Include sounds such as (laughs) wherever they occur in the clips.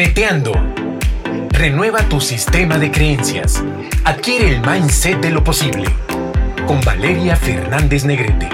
Neteando. Renueva tu sistema de creencias. Adquiere el mindset de lo posible. Con Valeria Fernández Negrete.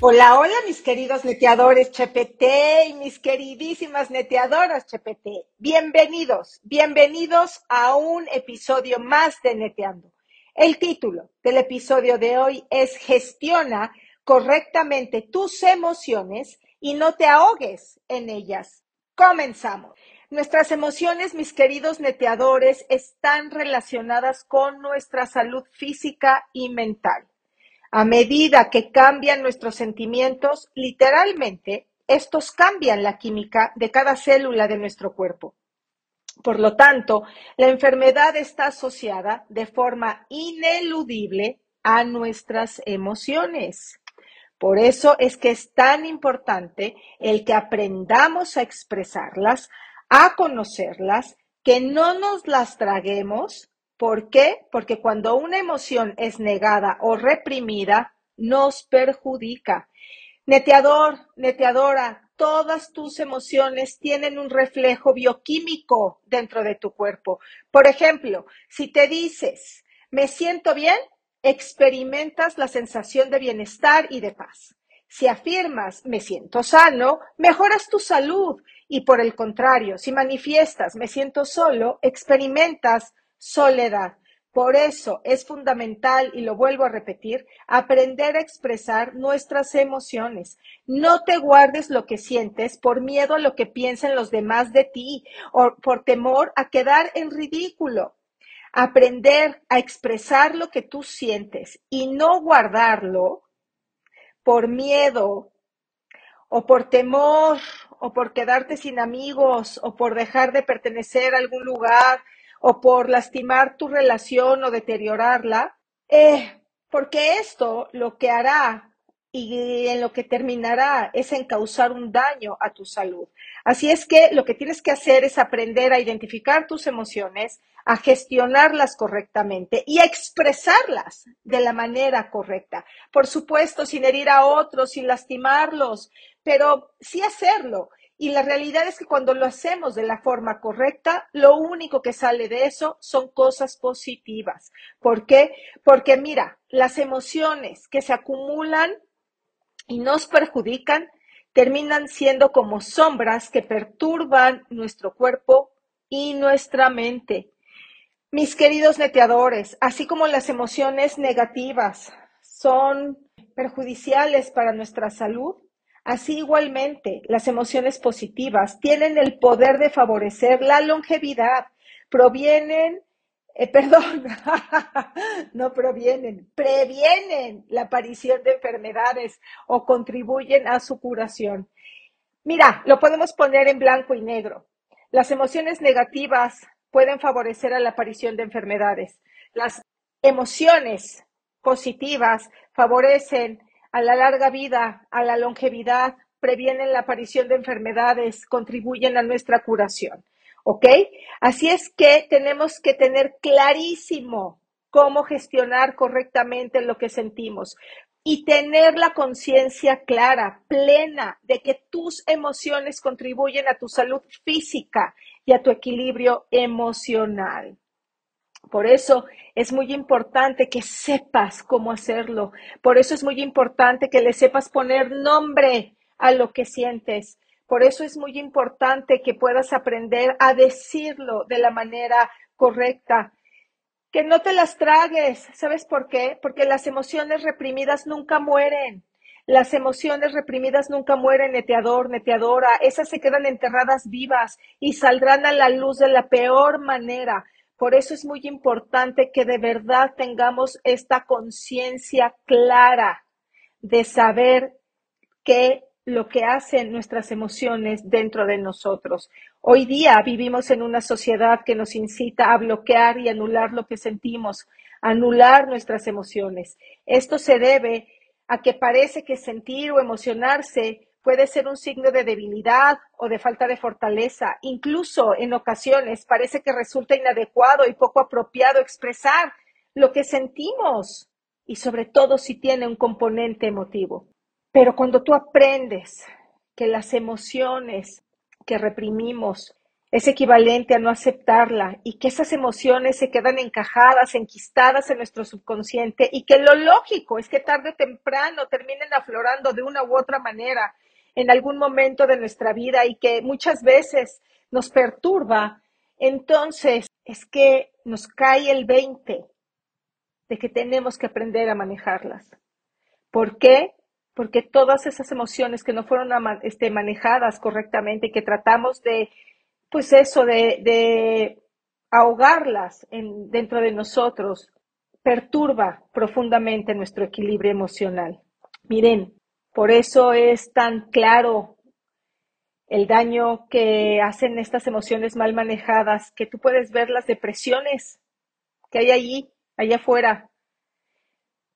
Hola, hola mis queridos neteadores Chepete y mis queridísimas neteadoras Chepete. Bienvenidos, bienvenidos a un episodio más de Neteando. El título del episodio de hoy es Gestiona correctamente tus emociones y no te ahogues en ellas. Comenzamos. Nuestras emociones, mis queridos neteadores, están relacionadas con nuestra salud física y mental. A medida que cambian nuestros sentimientos, literalmente, estos cambian la química de cada célula de nuestro cuerpo. Por lo tanto, la enfermedad está asociada de forma ineludible a nuestras emociones. Por eso es que es tan importante el que aprendamos a expresarlas, a conocerlas, que no nos las traguemos. ¿Por qué? Porque cuando una emoción es negada o reprimida, nos perjudica. Neteador, neteadora, todas tus emociones tienen un reflejo bioquímico dentro de tu cuerpo. Por ejemplo, si te dices, me siento bien, experimentas la sensación de bienestar y de paz. Si afirmas me siento sano, mejoras tu salud y por el contrario, si manifiestas me siento solo, experimentas soledad. Por eso es fundamental, y lo vuelvo a repetir, aprender a expresar nuestras emociones. No te guardes lo que sientes por miedo a lo que piensen los demás de ti o por temor a quedar en ridículo aprender a expresar lo que tú sientes y no guardarlo por miedo o por temor o por quedarte sin amigos o por dejar de pertenecer a algún lugar o por lastimar tu relación o deteriorarla, eh, porque esto lo que hará y en lo que terminará es en causar un daño a tu salud. Así es que lo que tienes que hacer es aprender a identificar tus emociones, a gestionarlas correctamente y a expresarlas de la manera correcta. Por supuesto, sin herir a otros, sin lastimarlos, pero sí hacerlo. Y la realidad es que cuando lo hacemos de la forma correcta, lo único que sale de eso son cosas positivas. ¿Por qué? Porque mira, las emociones que se acumulan y nos perjudican terminan siendo como sombras que perturban nuestro cuerpo y nuestra mente. Mis queridos neteadores, así como las emociones negativas son perjudiciales para nuestra salud, así igualmente las emociones positivas tienen el poder de favorecer la longevidad, provienen, eh, perdón, (laughs) no provienen, previenen la aparición de enfermedades o contribuyen a su curación. Mira, lo podemos poner en blanco y negro. Las emociones negativas pueden favorecer a la aparición de enfermedades. Las emociones positivas favorecen a la larga vida, a la longevidad, previenen la aparición de enfermedades, contribuyen a nuestra curación. ¿Ok? Así es que tenemos que tener clarísimo cómo gestionar correctamente lo que sentimos y tener la conciencia clara, plena, de que tus emociones contribuyen a tu salud física y a tu equilibrio emocional. Por eso es muy importante que sepas cómo hacerlo. Por eso es muy importante que le sepas poner nombre a lo que sientes. Por eso es muy importante que puedas aprender a decirlo de la manera correcta. Que no te las tragues. ¿Sabes por qué? Porque las emociones reprimidas nunca mueren. Las emociones reprimidas nunca mueren, neteador, neteadora. Esas se quedan enterradas vivas y saldrán a la luz de la peor manera. Por eso es muy importante que de verdad tengamos esta conciencia clara de saber qué lo que hacen nuestras emociones dentro de nosotros. Hoy día vivimos en una sociedad que nos incita a bloquear y anular lo que sentimos, anular nuestras emociones. Esto se debe a que parece que sentir o emocionarse puede ser un signo de debilidad o de falta de fortaleza. Incluso en ocasiones parece que resulta inadecuado y poco apropiado expresar lo que sentimos y sobre todo si tiene un componente emotivo. Pero cuando tú aprendes que las emociones que reprimimos es equivalente a no aceptarla y que esas emociones se quedan encajadas, enquistadas en nuestro subconsciente y que lo lógico es que tarde o temprano terminen aflorando de una u otra manera en algún momento de nuestra vida y que muchas veces nos perturba, entonces es que nos cae el 20 de que tenemos que aprender a manejarlas. ¿Por qué? Porque todas esas emociones que no fueron este, manejadas correctamente que tratamos de pues eso de, ahogarlas en, dentro de nosotros perturba profundamente nuestro equilibrio emocional. Miren, por eso es tan claro el daño que hacen estas emociones mal manejadas, que tú puedes ver las depresiones que hay allí, allá afuera.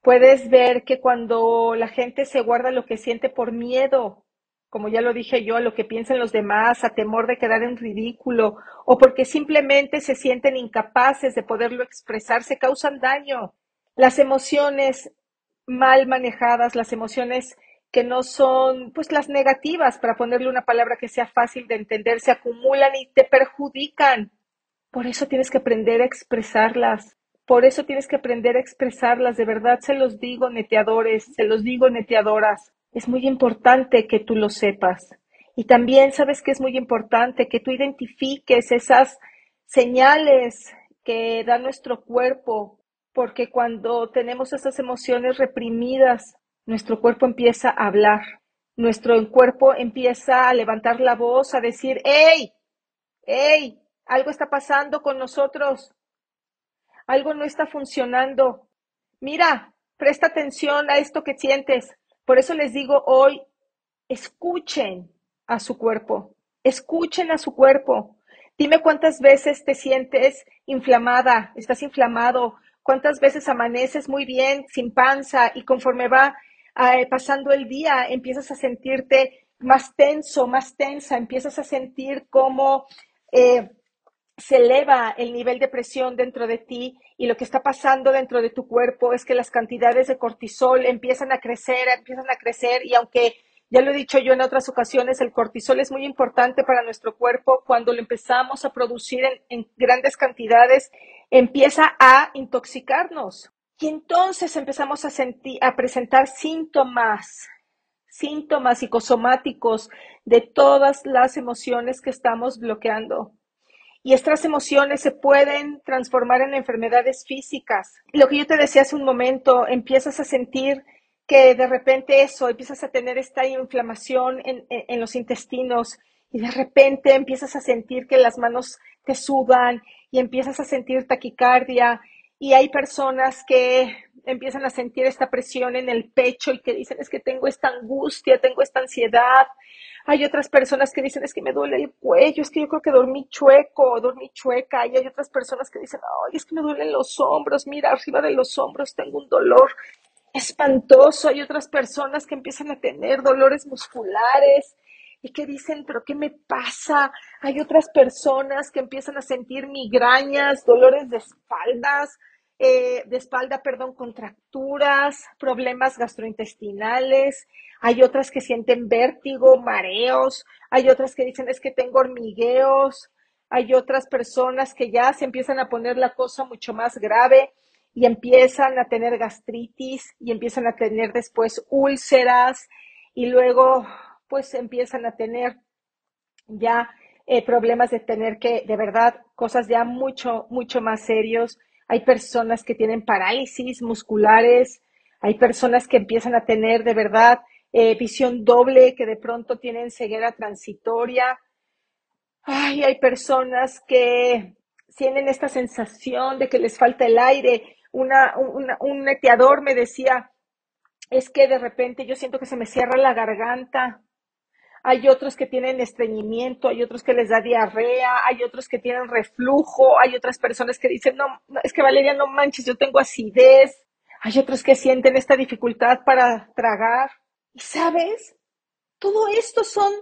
Puedes ver que cuando la gente se guarda lo que siente por miedo como ya lo dije yo, a lo que piensan los demás, a temor de quedar en ridículo o porque simplemente se sienten incapaces de poderlo expresar, se causan daño. Las emociones mal manejadas, las emociones que no son, pues las negativas, para ponerle una palabra que sea fácil de entender, se acumulan y te perjudican. Por eso tienes que aprender a expresarlas. Por eso tienes que aprender a expresarlas. De verdad se los digo, neteadores, se los digo, neteadoras. Es muy importante que tú lo sepas. Y también sabes que es muy importante que tú identifiques esas señales que da nuestro cuerpo, porque cuando tenemos esas emociones reprimidas, nuestro cuerpo empieza a hablar, nuestro cuerpo empieza a levantar la voz, a decir, ¡Ey! ¡Ey! Algo está pasando con nosotros, algo no está funcionando. Mira, presta atención a esto que sientes. Por eso les digo hoy, escuchen a su cuerpo, escuchen a su cuerpo. Dime cuántas veces te sientes inflamada, estás inflamado, cuántas veces amaneces muy bien, sin panza, y conforme va eh, pasando el día, empiezas a sentirte más tenso, más tensa, empiezas a sentir cómo eh, se eleva el nivel de presión dentro de ti y lo que está pasando dentro de tu cuerpo es que las cantidades de cortisol empiezan a crecer, empiezan a crecer y aunque ya lo he dicho yo en otras ocasiones, el cortisol es muy importante para nuestro cuerpo. Cuando lo empezamos a producir en, grandes cantidades, empieza a intoxicarnos. Y entonces empezamos a, sentir, a presentar síntomas, síntomas psicosomáticos de todas las emociones que estamos bloqueando y estas emociones se pueden transformar en enfermedades físicas. Lo que yo te decía hace un momento, empiezas a sentir que de repente eso, empiezas a tener esta inflamación en, los intestinos y de repente empiezas a sentir que las manos te sudan y empiezas a sentir taquicardia y hay personas que empiezan a sentir esta presión en el pecho y que dicen es que tengo esta angustia, tengo esta ansiedad hay otras personas que dicen, es que me duele el cuello, es que yo creo que dormí chueco, dormí chueca. Y hay otras personas que dicen, ay, es que me duelen los hombros, mira, arriba de los hombros tengo un dolor espantoso. Hay otras personas que empiezan a tener dolores musculares y que dicen, pero ¿qué me pasa? Hay otras personas que empiezan a sentir migrañas, dolores de espaldas, eh, de espalda, perdón, contracturas, problemas gastrointestinales, hay otras que sienten vértigo, mareos, hay otras que dicen es que tengo hormigueos, hay otras personas que ya se empiezan a poner la cosa mucho más grave y empiezan a tener gastritis y empiezan a tener después úlceras y luego pues empiezan a tener ya eh, problemas de tener que, de verdad, cosas ya mucho, mucho más serios. Hay personas que tienen parálisis musculares, hay personas que empiezan a tener de verdad eh, visión doble, que de pronto tienen ceguera transitoria. Ay, hay personas que tienen esta sensación de que les falta el aire. Una, un neteador me decía, es que de repente yo siento que se me cierra la garganta. Hay otros que tienen estreñimiento, hay otros que les da diarrea, hay otros que tienen reflujo, hay otras personas que dicen, no es que Valeria, no manches, yo tengo acidez. Hay otros que sienten esta dificultad para tragar. Y sabes, todo esto son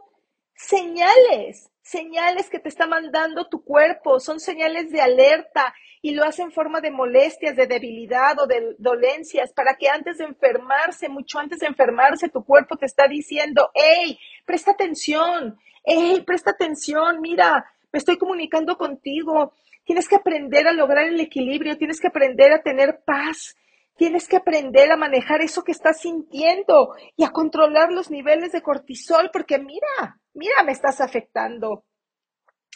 señales, señales que te está mandando tu cuerpo, son señales de alerta y lo hace en forma de molestias, de debilidad o de dolencias, para que antes de enfermarse, mucho antes de enfermarse, tu cuerpo te está diciendo, hey, presta atención, hey, presta atención, mira, me estoy comunicando contigo. Tienes que aprender a lograr el equilibrio, tienes que aprender a tener paz, tienes que aprender a manejar eso que estás sintiendo y a controlar los niveles de cortisol, porque mira, mira, me estás afectando.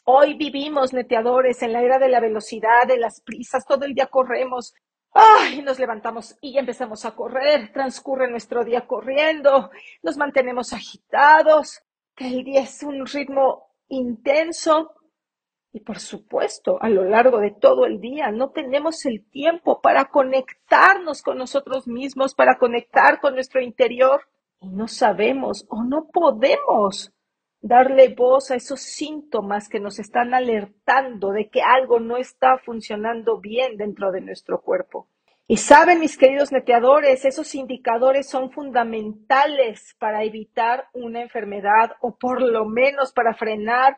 Hoy vivimos neteadores en la era de la velocidad, de las prisas, todo el día corremos. Ay, nos levantamos y empezamos a correr, transcurre nuestro día corriendo, nos mantenemos agitados, el día es un ritmo intenso, y por supuesto, a lo largo de todo el día no tenemos el tiempo para conectarnos con nosotros mismos, para conectar con nuestro interior. Y no sabemos o no podemos darle voz a esos síntomas que nos están alertando de que algo no está funcionando bien dentro de nuestro cuerpo. Y saben, mis queridos neteadores, esos indicadores son fundamentales para evitar una enfermedad o por lo menos para frenar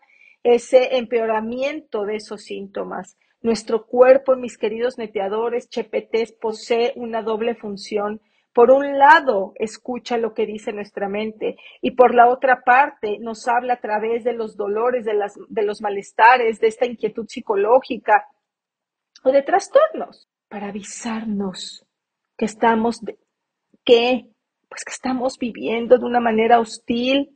ese empeoramiento de esos síntomas. Nuestro cuerpo, mis queridos neteadores, chepetés, posee una doble función. Por un lado, escucha lo que dice nuestra mente y por la otra parte nos habla a través de los dolores, de, las, de los malestares, de esta inquietud psicológica o de trastornos para avisarnos que estamos, que, pues que estamos viviendo de una manera hostil,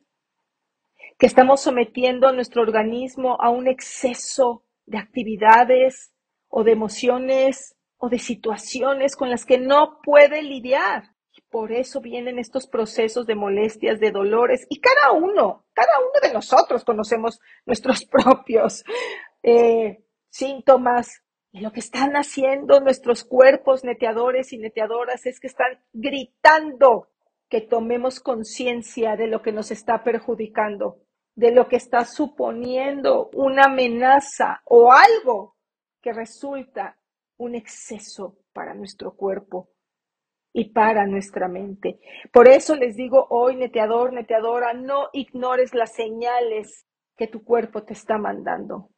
que estamos sometiendo a nuestro organismo a un exceso de actividades o de emociones o de situaciones con las que no puede lidiar. Por eso vienen estos procesos de molestias, de dolores, y cada uno, cada uno de nosotros conocemos nuestros (laughs) propios eh, síntomas. Y lo que están haciendo nuestros cuerpos neteadores y neteadoras es que están gritando que tomemos conciencia de lo que nos está perjudicando de lo que está suponiendo una amenaza o algo que resulta un exceso para nuestro cuerpo y para nuestra mente. Por eso les digo hoy, neteador, neteadora, no ignores las señales que tu cuerpo te está mandando,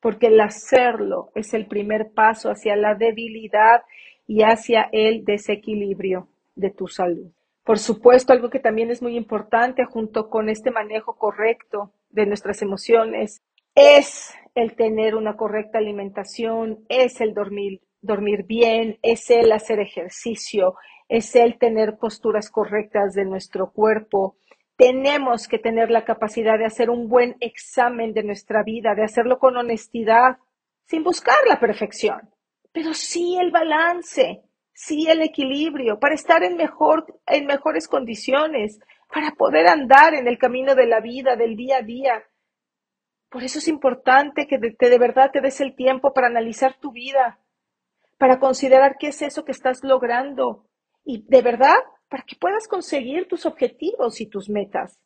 porque el hacerlo es el primer paso hacia la debilidad y hacia el desequilibrio de tu salud. Por supuesto, algo que también es muy importante junto con este manejo correcto de nuestras emociones es el tener una correcta alimentación, es el dormir, dormir bien, es el hacer ejercicio, es el tener posturas correctas de nuestro cuerpo. Tenemos que tener la capacidad de hacer un buen examen de nuestra vida, de hacerlo con honestidad, sin buscar la perfección, pero sí el balance, sí el equilibrio, para estar en, mejor, en mejores condiciones, para poder andar en el camino de la vida, del día a día. Por eso es importante que de, de verdad te des el tiempo para analizar tu vida, para considerar qué es eso que estás logrando y de verdad para que puedas conseguir tus objetivos y tus metas.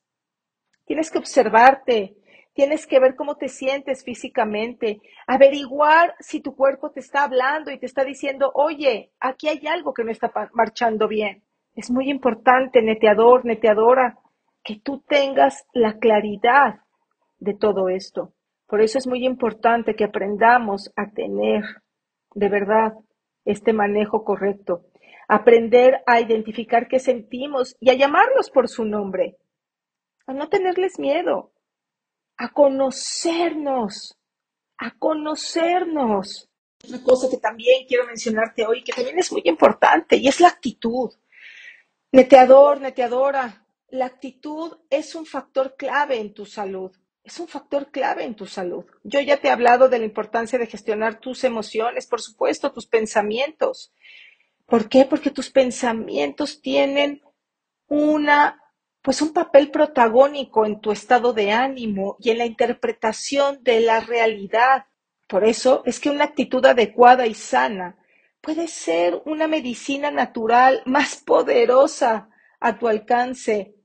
Tienes que observarte, Tienes que ver cómo te sientes físicamente, averiguar si tu cuerpo te está hablando y te está diciendo, oye, aquí hay algo que no está marchando bien. Es muy importante, neteador, neteadora, que tú tengas la claridad de todo esto. Por eso es muy importante que aprendamos a tener de verdad este manejo correcto. Aprender a identificar qué sentimos y a llamarlos por su nombre. A no tenerles miedo, a conocernos, a conocernos. Una cosa que también quiero mencionarte hoy, que también es muy importante, y es la actitud. Neteador, neteadora, la actitud es un factor clave en tu salud. Es un factor clave en tu salud. Yo ya te he hablado de la importancia de gestionar tus emociones, por supuesto, tus pensamientos. ¿Por qué? Porque tus pensamientos tienen una pues un papel protagónico en tu estado de ánimo y en la interpretación de la realidad. Por eso es que una actitud adecuada y sana puede ser una medicina natural más poderosa a tu alcance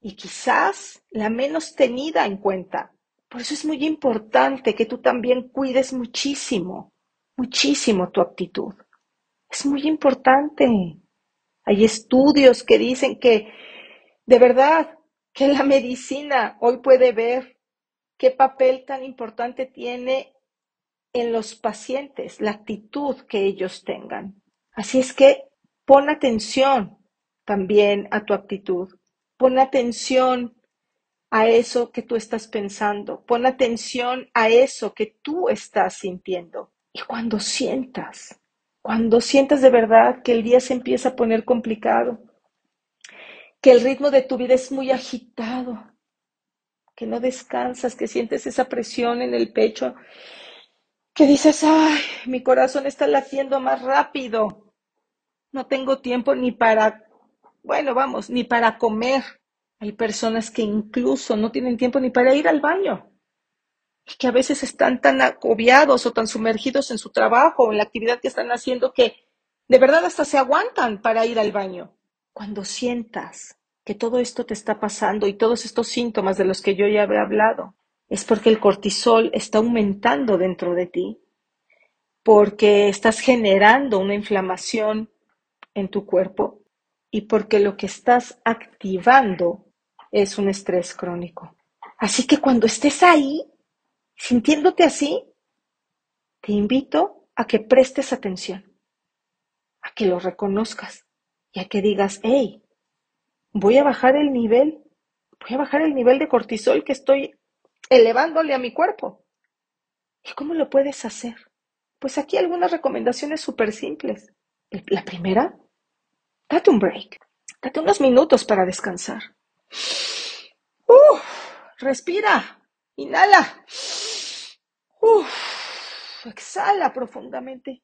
y quizás la menos tenida en cuenta. Por eso es muy importante que tú también cuides muchísimo, muchísimo tu actitud. Es muy importante. Hay estudios que dicen que de verdad que la medicina hoy puede ver qué papel tan importante tiene en los pacientes, la actitud que ellos tengan. Así es que pon atención también a tu actitud, pon atención a eso que tú estás pensando, pon atención a eso que tú estás sintiendo. Y cuando sientas, cuando sientas de verdad que el día se empieza a poner complicado, que el ritmo de tu vida es muy agitado, que no descansas, que sientes esa presión en el pecho, que dices, ay, mi corazón está latiendo más rápido, no tengo tiempo ni para, bueno, vamos, ni para comer. Hay personas que incluso no tienen tiempo ni para ir al baño y que a veces están tan agobiados o tan sumergidos en su trabajo o en la actividad que están haciendo que de verdad hasta se aguantan para ir al baño. Cuando sientas que todo esto te está pasando y todos estos síntomas de los que yo ya he hablado, es porque el cortisol está aumentando dentro de ti, porque estás generando una inflamación en tu cuerpo y porque lo que estás activando es un estrés crónico. Así que cuando estés ahí, sintiéndote así, te invito a que prestes atención, a que lo reconozcas y a que digas, hey, voy a bajar el nivel, voy a bajar el nivel de cortisol que estoy elevándole a mi cuerpo. ¿Y cómo lo puedes hacer? Pues aquí algunas recomendaciones súper simples. La primera, date un break, date unos minutos para descansar. respira, inhala. exhala profundamente.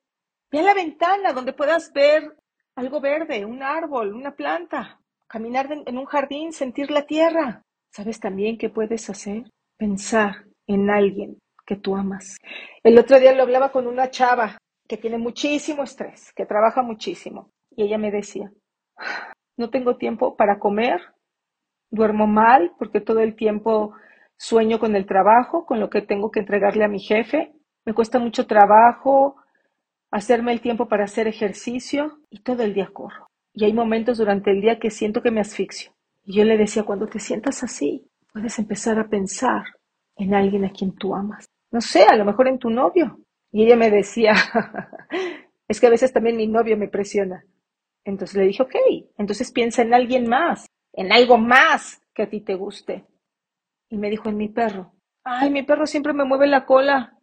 Ve a la ventana donde puedas ver algo verde, un árbol, una planta, caminar en un jardín, sentir la tierra. ¿Sabes también qué puedes hacer? Pensar en alguien que tú amas. El otro día lo hablaba con una chava que tiene muchísimo estrés, que trabaja muchísimo, y ella me decía, no tengo tiempo para comer, duermo mal porque todo el tiempo sueño con el trabajo, con lo que tengo que entregarle a mi jefe, me cuesta mucho trabajo hacerme el tiempo para hacer ejercicio y todo el día corro. Y hay momentos durante el día que siento que me asfixio. Y yo le decía, cuando te sientas así, puedes empezar a pensar en alguien a quien tú amas. No sé, a lo mejor en tu novio. Y ella me decía, (laughs) es que a veces también mi novio me presiona. Entonces le dije, ok, entonces piensa en alguien más, en algo más que a ti te guste. Y me dijo, en mi perro. Ay, mi perro siempre me mueve la cola,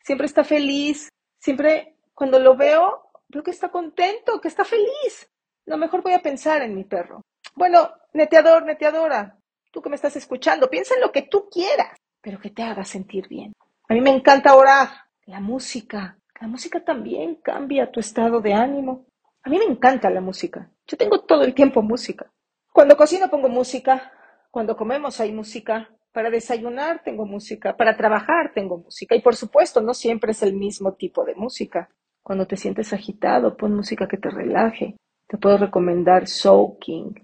siempre está feliz, siempre cuando lo veo, veo que está contento, que está feliz. Lo mejor voy a pensar en mi perro. Bueno, neteador, neteadora, tú que me estás escuchando, piensa en lo que tú quieras, pero que te haga sentir bien. A mí me encanta orar, la música. La música también cambia tu estado de ánimo. A mí me encanta la música. Yo tengo todo el tiempo música. Cuando cocino pongo música, cuando comemos hay música, para desayunar tengo música, para trabajar tengo música y por supuesto no siempre es el mismo tipo de música. Cuando te sientes agitado, pon música que te relaje. Te puedo recomendar Soaking.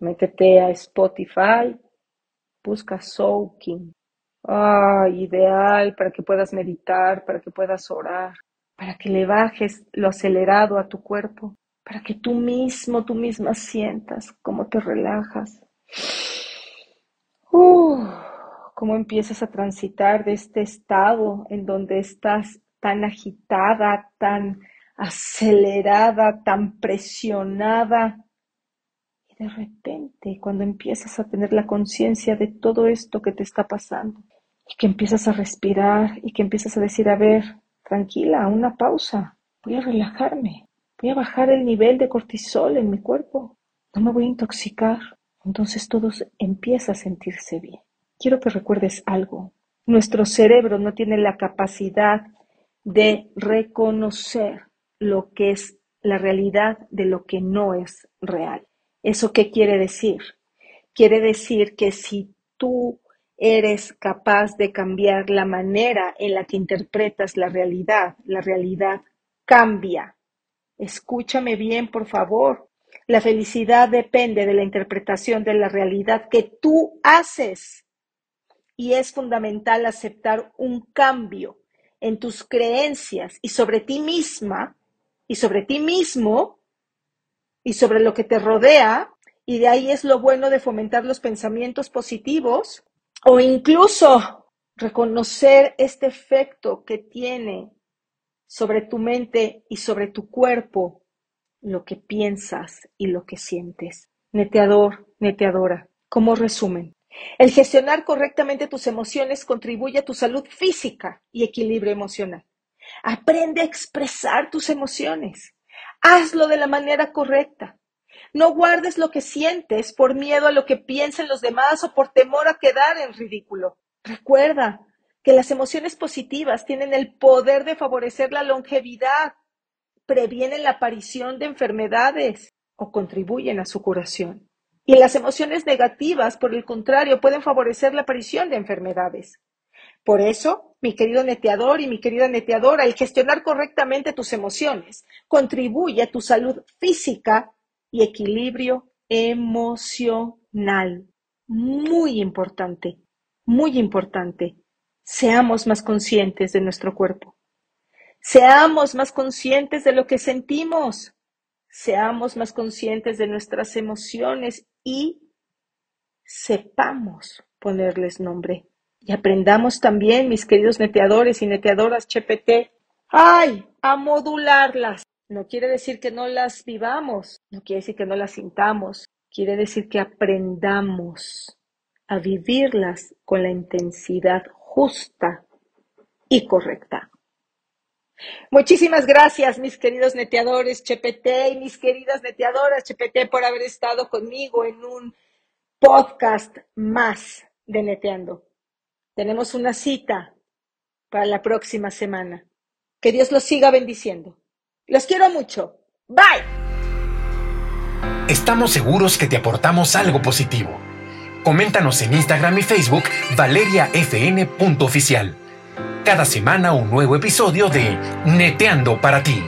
Métete a Spotify, busca Soaking. Ah, ideal para que puedas meditar, para que puedas orar para que le bajes lo acelerado a tu cuerpo, para que tú mismo, tú misma sientas cómo te relajas, uh, cómo empiezas a transitar de este estado en donde estás tan agitada, tan acelerada, tan presionada. Y de repente, cuando empiezas a tener la conciencia de todo esto que te está pasando, y que empiezas a respirar y que empiezas a decir, a ver, Tranquila, una pausa. Voy a relajarme. Voy a bajar el nivel de cortisol en mi cuerpo. No me voy a intoxicar. Entonces todo empieza a sentirse bien. Quiero que recuerdes algo. Nuestro cerebro no tiene la capacidad de reconocer lo que es la realidad de lo que no es real. ¿Eso qué quiere decir? Quiere decir que si tú eres capaz de cambiar la manera en la que interpretas la realidad. La realidad cambia. Escúchame bien, por favor. La felicidad depende de la interpretación de la realidad que tú haces. Y es fundamental aceptar un cambio en tus creencias y sobre ti misma y sobre ti mismo y sobre lo que te rodea. Y de ahí es lo bueno de fomentar los pensamientos positivos o incluso reconocer este efecto que tiene sobre tu mente y sobre tu cuerpo lo que piensas y lo que sientes. Neteador, neteadora, como resumen, El gestionar correctamente tus emociones contribuye a tu salud física y equilibrio emocional. Aprende a expresar tus emociones. Hazlo de la manera correcta. No guardes lo que sientes por miedo a lo que piensen los demás o por temor a quedar en ridículo. Recuerda que las emociones positivas tienen el poder de favorecer la longevidad, previenen la aparición de enfermedades o contribuyen a su curación. Y las emociones negativas, por el contrario, pueden favorecer la aparición de enfermedades. Por eso, mi querido neteador y mi querida neteadora, el gestionar correctamente tus emociones contribuye a tu salud física y equilibrio emocional. Muy importante, muy importante. Seamos más conscientes de nuestro cuerpo. Seamos más conscientes de lo que sentimos. Seamos más conscientes de nuestras emociones y sepamos ponerles nombre. Y aprendamos también, mis queridos neteadores y neteadoras CHPT, ay, a modularlas. No quiere decir que no las vivamos, no quiere decir que no las sintamos, quiere decir que aprendamos a vivirlas con la intensidad justa y correcta. Muchísimas gracias, mis queridos neteadores CHPT y mis queridas neteadoras CHPT por haber estado conmigo en un podcast más de Neteando. Tenemos una cita para la próxima semana. Que Dios los siga bendiciendo. Los quiero mucho. Bye. Estamos seguros que te aportamos algo positivo. Coméntanos en Instagram y Facebook valeriafn.oficial. Cada semana un nuevo episodio de Neteando para ti.